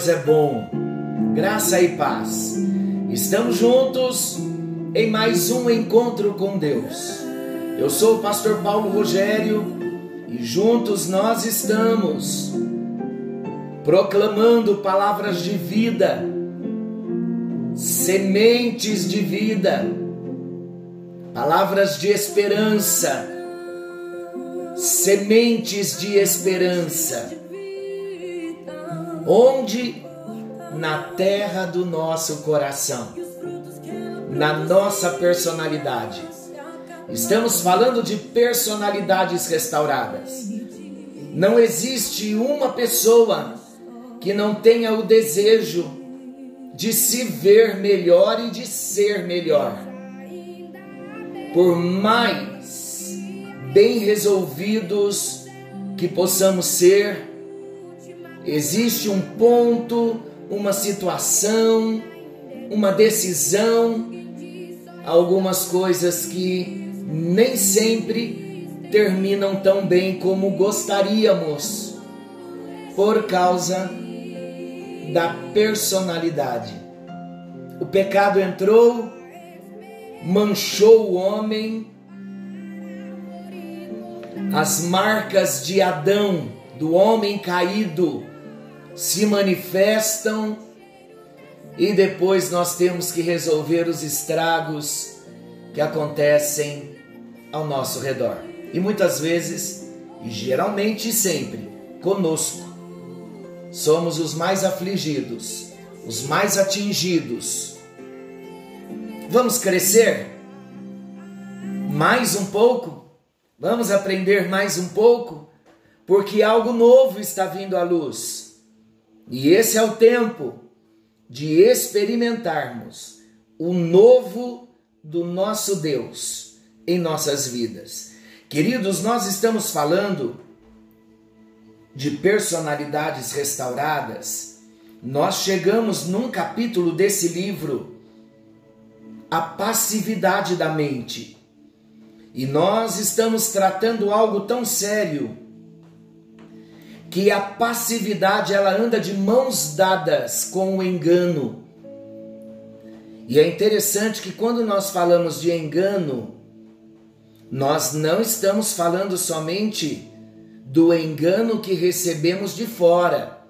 Deus é bom. Graça e paz. Estamos juntos em mais um encontro com Deus. Eu sou o pastor Paulo Rogério e juntos nós estamos proclamando palavras de vida, sementes de vida, palavras de esperança sementes de esperança. Onde? Na terra do nosso coração, na nossa personalidade. Estamos falando de personalidades restauradas. Não existe uma pessoa que não tenha o desejo de se ver melhor e de ser melhor. Por mais bem resolvidos que possamos ser, existe um ponto, uma situação, uma decisão, algumas coisas que nem sempre terminam tão bem como gostaríamos, por causa da personalidade. O pecado entrou, manchou o homem, as marcas de Adão, do homem caído, se manifestam e depois nós temos que resolver os estragos que acontecem ao nosso redor. E muitas vezes, e geralmente sempre, conosco, somos os mais afligidos, os mais atingidos. Vamos crescer mais um pouco? Vamos aprender mais um pouco? Porque algo novo está vindo à luz. E esse é o tempo de experimentarmos o novo do nosso Deus em nossas vidas. Queridos, nós estamos falando de personalidades restauradas. Nós chegamos num capítulo desse livro, a passividade da mente. E nós estamos tratando algo tão sério que a passividade ela anda de mãos dadas com o engano. E é interessante que quando nós falamos de engano, nós não estamos falando somente do engano que recebemos de fora,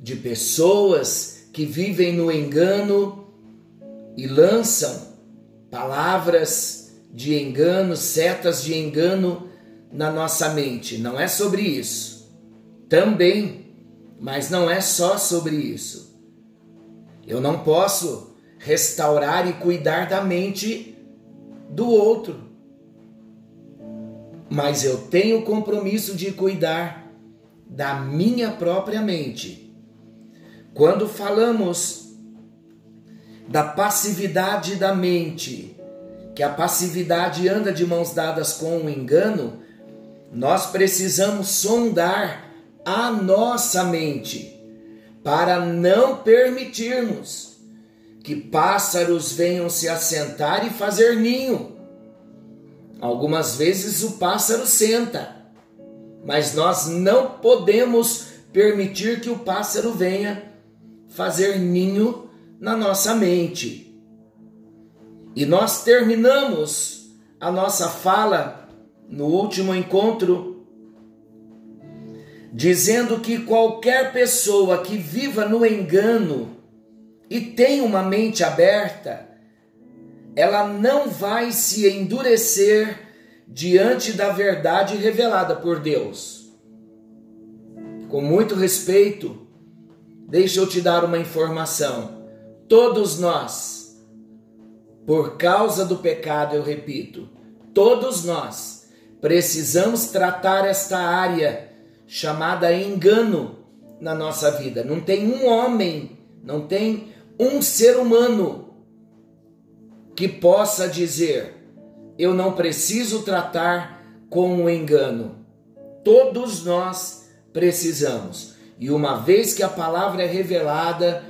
de pessoas que vivem no engano e lançam palavras de engano, setas de engano na nossa mente. Não é sobre isso. Também, mas não é só sobre isso. Eu não posso restaurar e cuidar da mente do outro. Mas eu tenho o compromisso de cuidar da minha própria mente. Quando falamos da passividade da mente, que a passividade anda de mãos dadas com o engano, nós precisamos sondar a nossa mente para não permitirmos que pássaros venham se assentar e fazer ninho. Algumas vezes o pássaro senta, mas nós não podemos permitir que o pássaro venha fazer ninho na nossa mente. E nós terminamos a nossa fala no último encontro dizendo que qualquer pessoa que viva no engano e tem uma mente aberta, ela não vai se endurecer diante da verdade revelada por Deus. Com muito respeito, deixa eu te dar uma informação. Todos nós por causa do pecado, eu repito, todos nós precisamos tratar esta área chamada engano na nossa vida. Não tem um homem, não tem um ser humano que possa dizer: eu não preciso tratar com o engano. Todos nós precisamos. E uma vez que a palavra é revelada,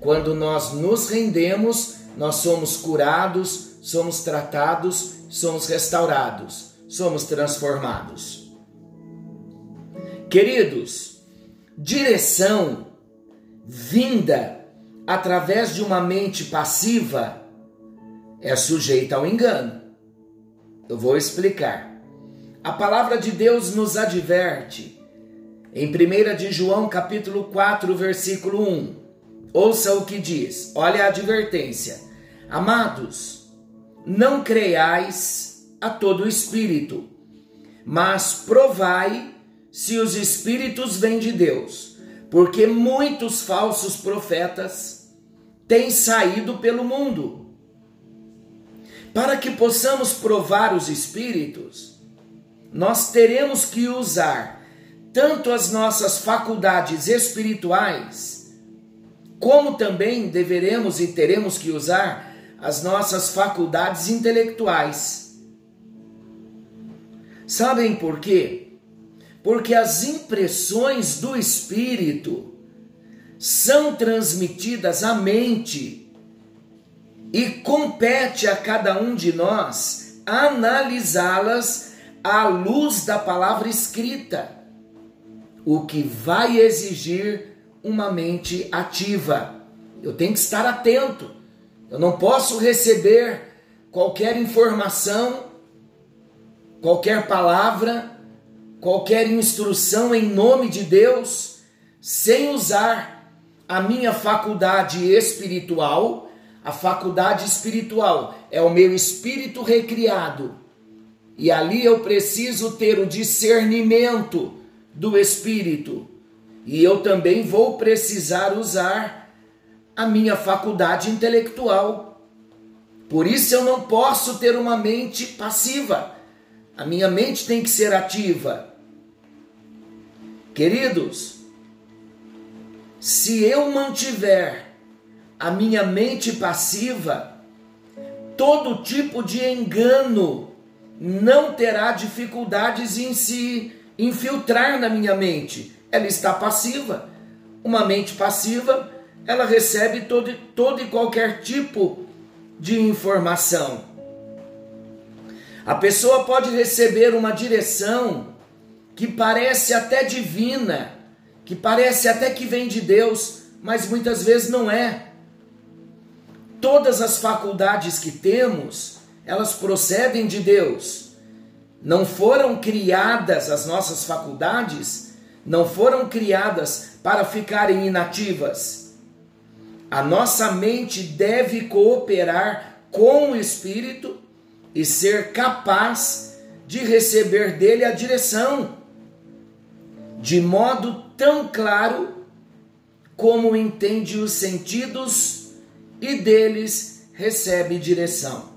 quando nós nos rendemos, nós somos curados, somos tratados, somos restaurados, somos transformados. Queridos, direção vinda através de uma mente passiva é sujeita ao engano. Eu vou explicar. A palavra de Deus nos adverte em 1 de João capítulo 4, versículo 1. Ouça o que diz. Olha a advertência. Amados, não creiais a todo espírito, mas provai se os espíritos vêm de Deus, porque muitos falsos profetas têm saído pelo mundo. Para que possamos provar os espíritos, nós teremos que usar tanto as nossas faculdades espirituais, como também deveremos e teremos que usar as nossas faculdades intelectuais. Sabem por quê? Porque as impressões do espírito são transmitidas à mente e compete a cada um de nós analisá-las à luz da palavra escrita, o que vai exigir uma mente ativa. Eu tenho que estar atento. Eu não posso receber qualquer informação, qualquer palavra, qualquer instrução em nome de Deus sem usar a minha faculdade espiritual. A faculdade espiritual é o meu espírito recriado. E ali eu preciso ter o discernimento do espírito. E eu também vou precisar usar a minha faculdade intelectual. Por isso eu não posso ter uma mente passiva. A minha mente tem que ser ativa. Queridos, se eu mantiver a minha mente passiva, todo tipo de engano não terá dificuldades em se infiltrar na minha mente. Ela está passiva. Uma mente passiva ela recebe todo, todo e qualquer tipo de informação. A pessoa pode receber uma direção que parece até divina, que parece até que vem de Deus, mas muitas vezes não é. Todas as faculdades que temos, elas procedem de Deus. Não foram criadas as nossas faculdades, não foram criadas para ficarem inativas a nossa mente deve cooperar com o Espírito e ser capaz de receber dele a direção, de modo tão claro como entende os sentidos e deles recebe direção.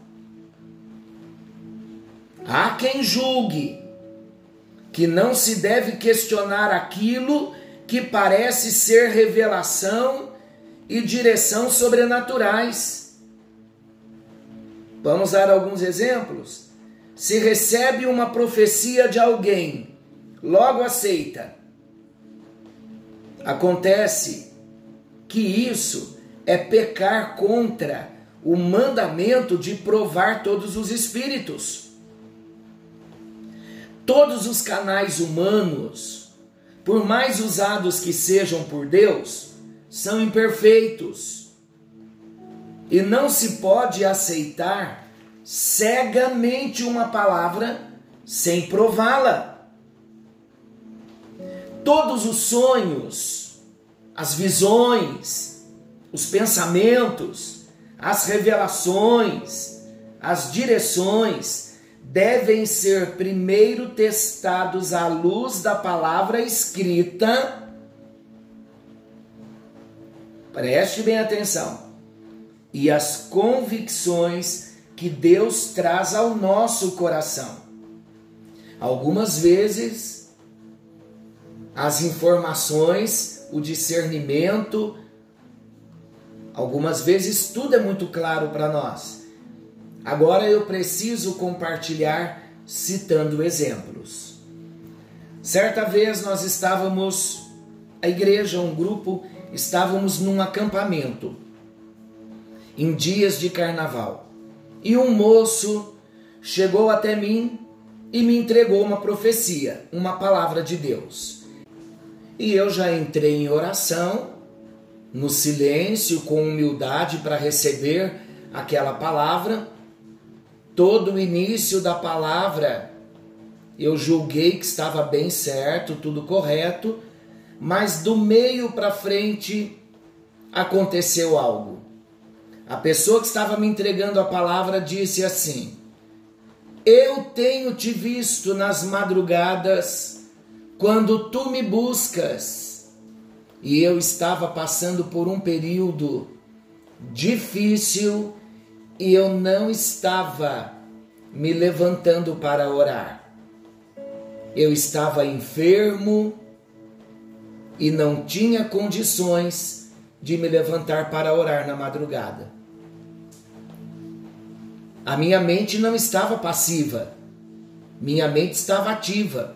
Há quem julgue que não se deve questionar aquilo que parece ser revelação e direção sobrenaturais. Vamos dar alguns exemplos. Se recebe uma profecia de alguém, logo aceita. Acontece que isso é pecar contra o mandamento de provar todos os espíritos. Todos os canais humanos, por mais usados que sejam por Deus, são imperfeitos. E não se pode aceitar cegamente uma palavra sem prová-la. Todos os sonhos, as visões, os pensamentos, as revelações, as direções devem ser primeiro testados à luz da palavra escrita Preste bem atenção. E as convicções que Deus traz ao nosso coração. Algumas vezes, as informações, o discernimento, algumas vezes tudo é muito claro para nós. Agora eu preciso compartilhar citando exemplos. Certa vez nós estávamos, a igreja, um grupo estávamos num acampamento em dias de carnaval e um moço chegou até mim e me entregou uma profecia, uma palavra de Deus. E eu já entrei em oração, no silêncio, com humildade para receber aquela palavra. Todo o início da palavra eu julguei que estava bem certo, tudo correto, mas do meio para frente aconteceu algo. A pessoa que estava me entregando a palavra disse assim: Eu tenho te visto nas madrugadas quando tu me buscas. E eu estava passando por um período difícil e eu não estava me levantando para orar. Eu estava enfermo e não tinha condições de me levantar para orar na madrugada. A minha mente não estava passiva, minha mente estava ativa.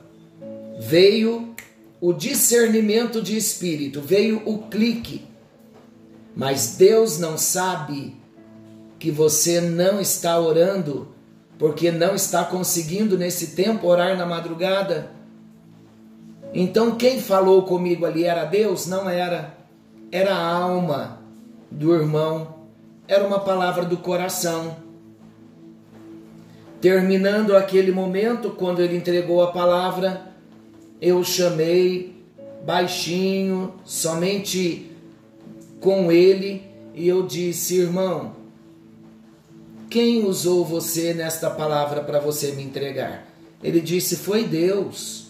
Veio o discernimento de espírito, veio o clique. Mas Deus não sabe que você não está orando porque não está conseguindo nesse tempo orar na madrugada. Então quem falou comigo ali era Deus? Não era. Era a alma do irmão. Era uma palavra do coração. Terminando aquele momento, quando ele entregou a palavra, eu chamei baixinho, somente com ele, e eu disse: irmão, quem usou você nesta palavra para você me entregar? Ele disse: Foi Deus.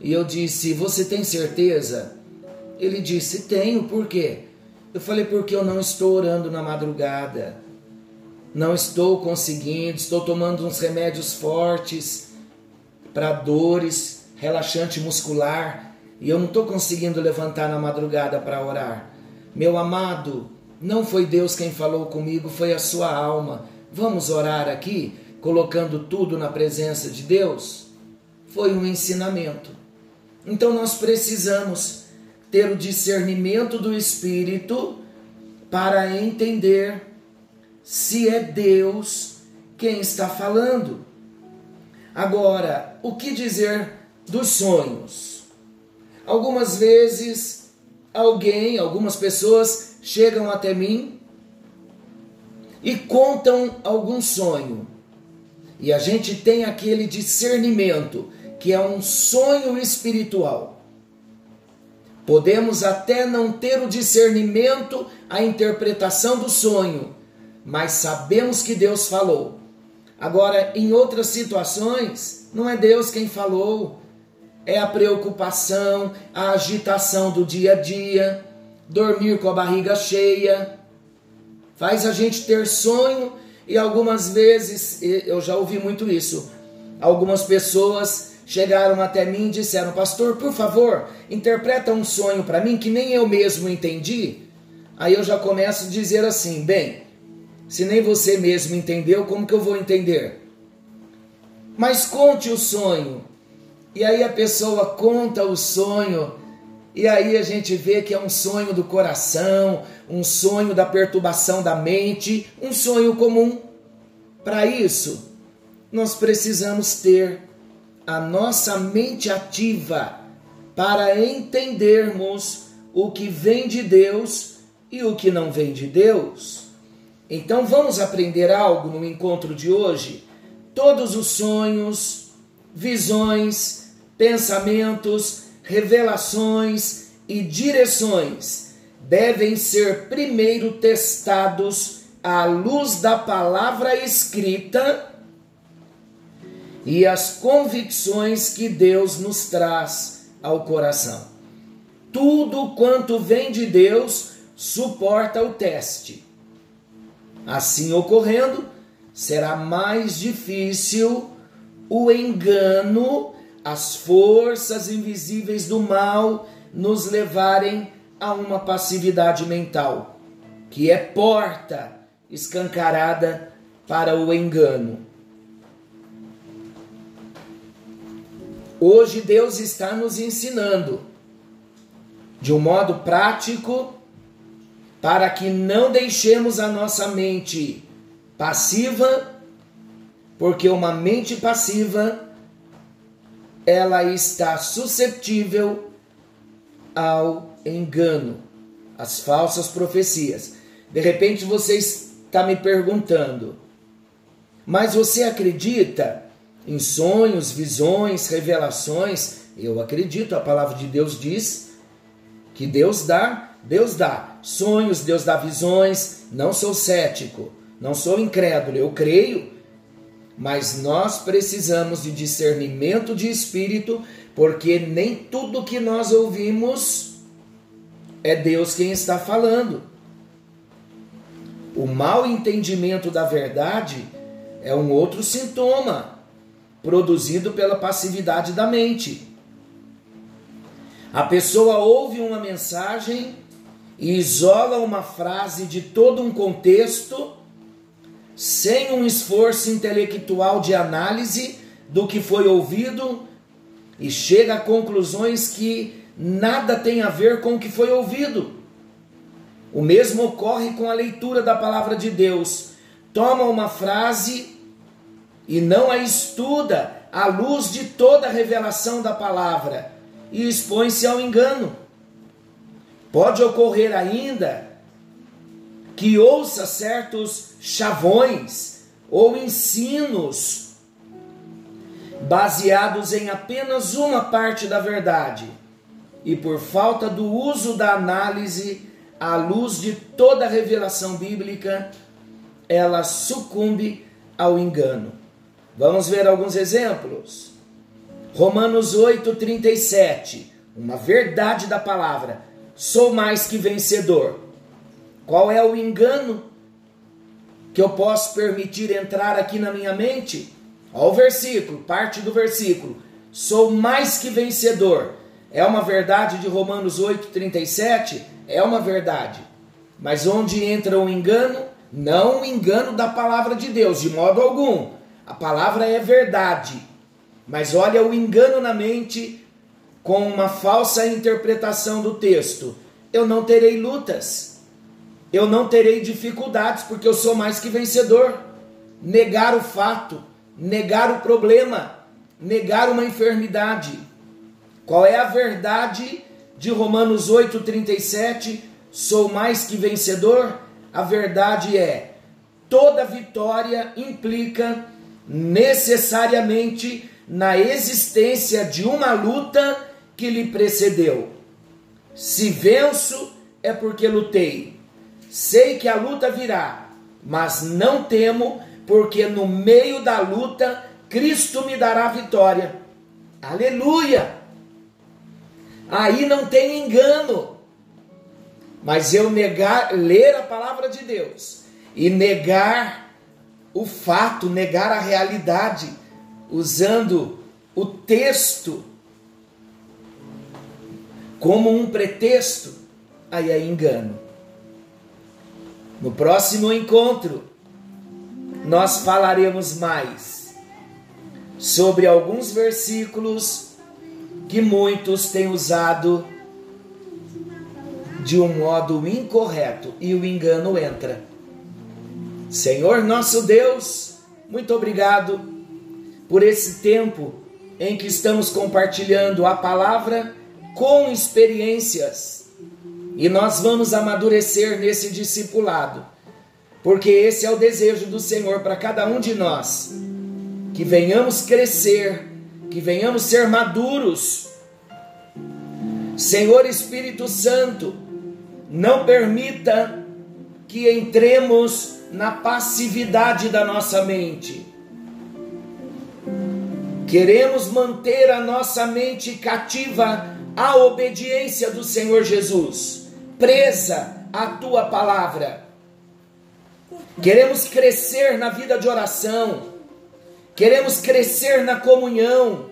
E eu disse: Você tem certeza? Ele disse: Tenho, por quê? Eu falei: Porque eu não estou orando na madrugada. Não estou conseguindo, estou tomando uns remédios fortes para dores, relaxante muscular, e eu não estou conseguindo levantar na madrugada para orar. Meu amado, não foi Deus quem falou comigo, foi a sua alma. Vamos orar aqui, colocando tudo na presença de Deus? Foi um ensinamento. Então nós precisamos ter o discernimento do Espírito para entender se é Deus quem está falando. Agora, o que dizer dos sonhos? Algumas vezes, alguém, algumas pessoas chegam até mim e contam algum sonho. E a gente tem aquele discernimento, que é um sonho espiritual. Podemos até não ter o discernimento, a interpretação do sonho, mas sabemos que Deus falou. Agora, em outras situações, não é Deus quem falou, é a preocupação, a agitação do dia a dia, dormir com a barriga cheia, faz a gente ter sonho e algumas vezes, eu já ouvi muito isso, algumas pessoas chegaram até mim e disseram: Pastor, por favor, interpreta um sonho para mim que nem eu mesmo entendi. Aí eu já começo a dizer assim: Bem, se nem você mesmo entendeu, como que eu vou entender? Mas conte o sonho. E aí a pessoa conta o sonho e aí a gente vê que é um sonho do coração, um sonho da perturbação da mente, um sonho comum. Para isso, nós precisamos ter a nossa mente ativa para entendermos o que vem de Deus e o que não vem de Deus. Então vamos aprender algo no encontro de hoje? Todos os sonhos, visões, pensamentos, revelações e direções devem ser primeiro testados à luz da palavra escrita e as convicções que Deus nos traz ao coração. Tudo quanto vem de Deus suporta o teste. Assim ocorrendo, será mais difícil o engano as forças invisíveis do mal nos levarem a uma passividade mental, que é porta escancarada para o engano. Hoje Deus está nos ensinando de um modo prático para que não deixemos a nossa mente passiva, porque uma mente passiva ela está susceptível ao engano, as falsas profecias. De repente você está me perguntando, mas você acredita em sonhos, visões, revelações? Eu acredito, a palavra de Deus diz que Deus dá, Deus dá sonhos, Deus dá visões. Não sou cético, não sou incrédulo, eu creio, mas nós precisamos de discernimento de espírito, porque nem tudo que nós ouvimos é Deus quem está falando. O mau entendimento da verdade é um outro sintoma produzido pela passividade da mente. A pessoa ouve uma mensagem e isola uma frase de todo um contexto sem um esforço intelectual de análise do que foi ouvido e chega a conclusões que nada tem a ver com o que foi ouvido. O mesmo ocorre com a leitura da palavra de Deus. Toma uma frase e não a estuda à luz de toda a revelação da palavra e expõe-se ao engano. Pode ocorrer ainda que ouça certos chavões ou ensinos baseados em apenas uma parte da verdade e por falta do uso da análise à luz de toda a revelação bíblica, ela sucumbe ao engano. Vamos ver alguns exemplos. Romanos 8:37, uma verdade da palavra. Sou mais que vencedor. Qual é o engano que eu posso permitir entrar aqui na minha mente? Olha o versículo, parte do versículo. Sou mais que vencedor. É uma verdade de Romanos 8,37? É uma verdade. Mas onde entra o engano? Não o engano da palavra de Deus, de modo algum. A palavra é verdade. Mas olha o engano na mente com uma falsa interpretação do texto. Eu não terei lutas. Eu não terei dificuldades, porque eu sou mais que vencedor. Negar o fato, negar o problema, negar uma enfermidade. Qual é a verdade de Romanos 8,37? Sou mais que vencedor? A verdade é: toda vitória implica necessariamente na existência de uma luta que lhe precedeu. Se venço, é porque lutei. Sei que a luta virá, mas não temo, porque no meio da luta Cristo me dará vitória. Aleluia! Aí não tem engano. Mas eu negar, ler a palavra de Deus e negar o fato, negar a realidade, usando o texto como um pretexto, aí é engano. No próximo encontro, nós falaremos mais sobre alguns versículos que muitos têm usado de um modo incorreto e o engano entra. Senhor nosso Deus, muito obrigado por esse tempo em que estamos compartilhando a palavra com experiências. E nós vamos amadurecer nesse discipulado, porque esse é o desejo do Senhor para cada um de nós. Que venhamos crescer, que venhamos ser maduros. Senhor Espírito Santo, não permita que entremos na passividade da nossa mente. Queremos manter a nossa mente cativa a obediência do Senhor Jesus, presa à tua palavra. Queremos crescer na vida de oração, queremos crescer na comunhão.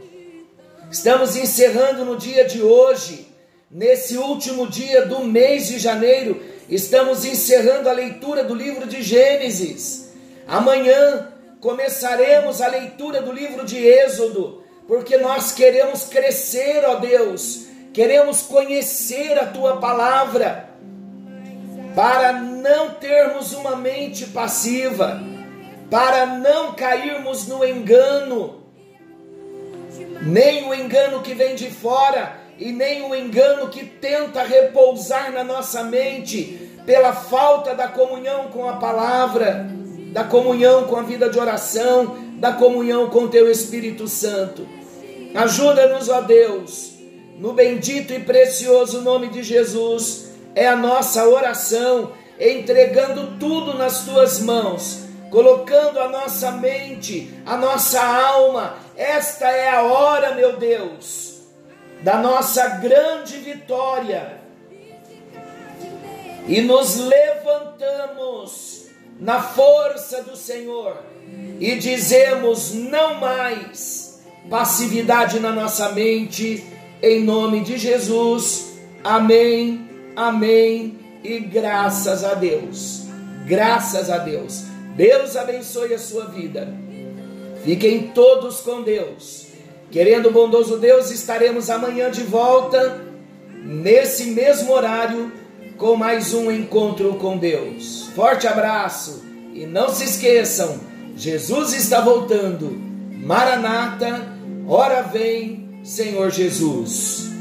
Estamos encerrando no dia de hoje, nesse último dia do mês de janeiro, estamos encerrando a leitura do livro de Gênesis. Amanhã começaremos a leitura do livro de Êxodo, porque nós queremos crescer, ó Deus, queremos conhecer a tua palavra, para não termos uma mente passiva, para não cairmos no engano, nem o engano que vem de fora e nem o engano que tenta repousar na nossa mente pela falta da comunhão com a palavra, da comunhão com a vida de oração, da comunhão com teu Espírito Santo. Ajuda-nos, ó Deus, no bendito e precioso nome de Jesus, é a nossa oração, entregando tudo nas tuas mãos, colocando a nossa mente, a nossa alma. Esta é a hora, meu Deus, da nossa grande vitória. E nos levantamos na força do Senhor e dizemos: não mais passividade na nossa mente, em nome de Jesus. Amém, amém e graças a Deus. Graças a Deus. Deus abençoe a sua vida. Fiquem todos com Deus. Querendo o bondoso Deus, estaremos amanhã de volta, nesse mesmo horário, com mais um encontro com Deus. Forte abraço e não se esqueçam, Jesus está voltando. Maranata, ora vem, Senhor Jesus.